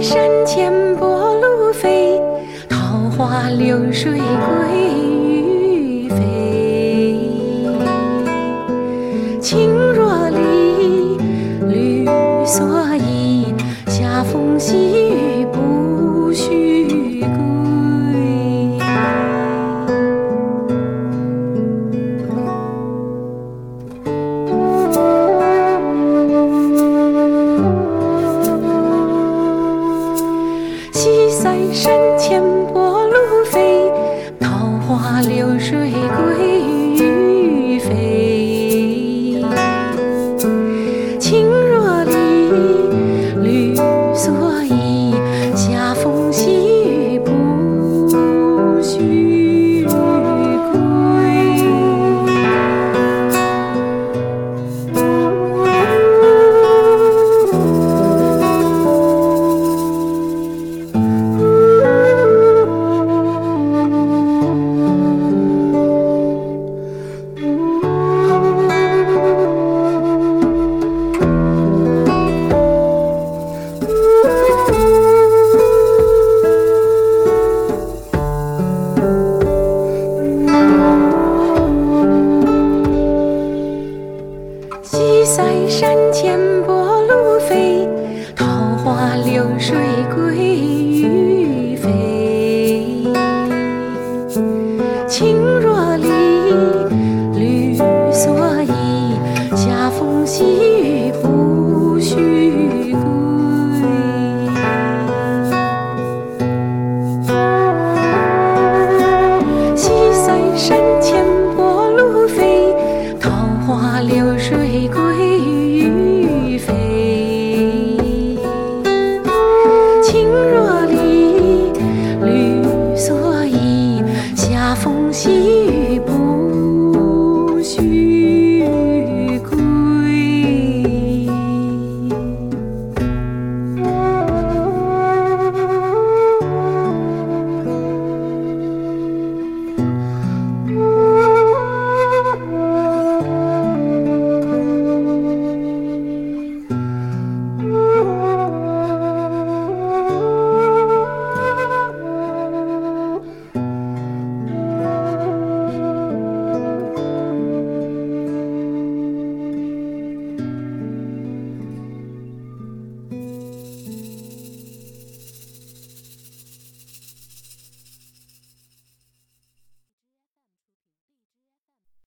山前波鹭飞，桃花流水鳜鱼肥。青箬笠，绿蓑衣，斜风细雨山前波鹭飞，桃花流水西塞山前白鹭飞，桃花流水流水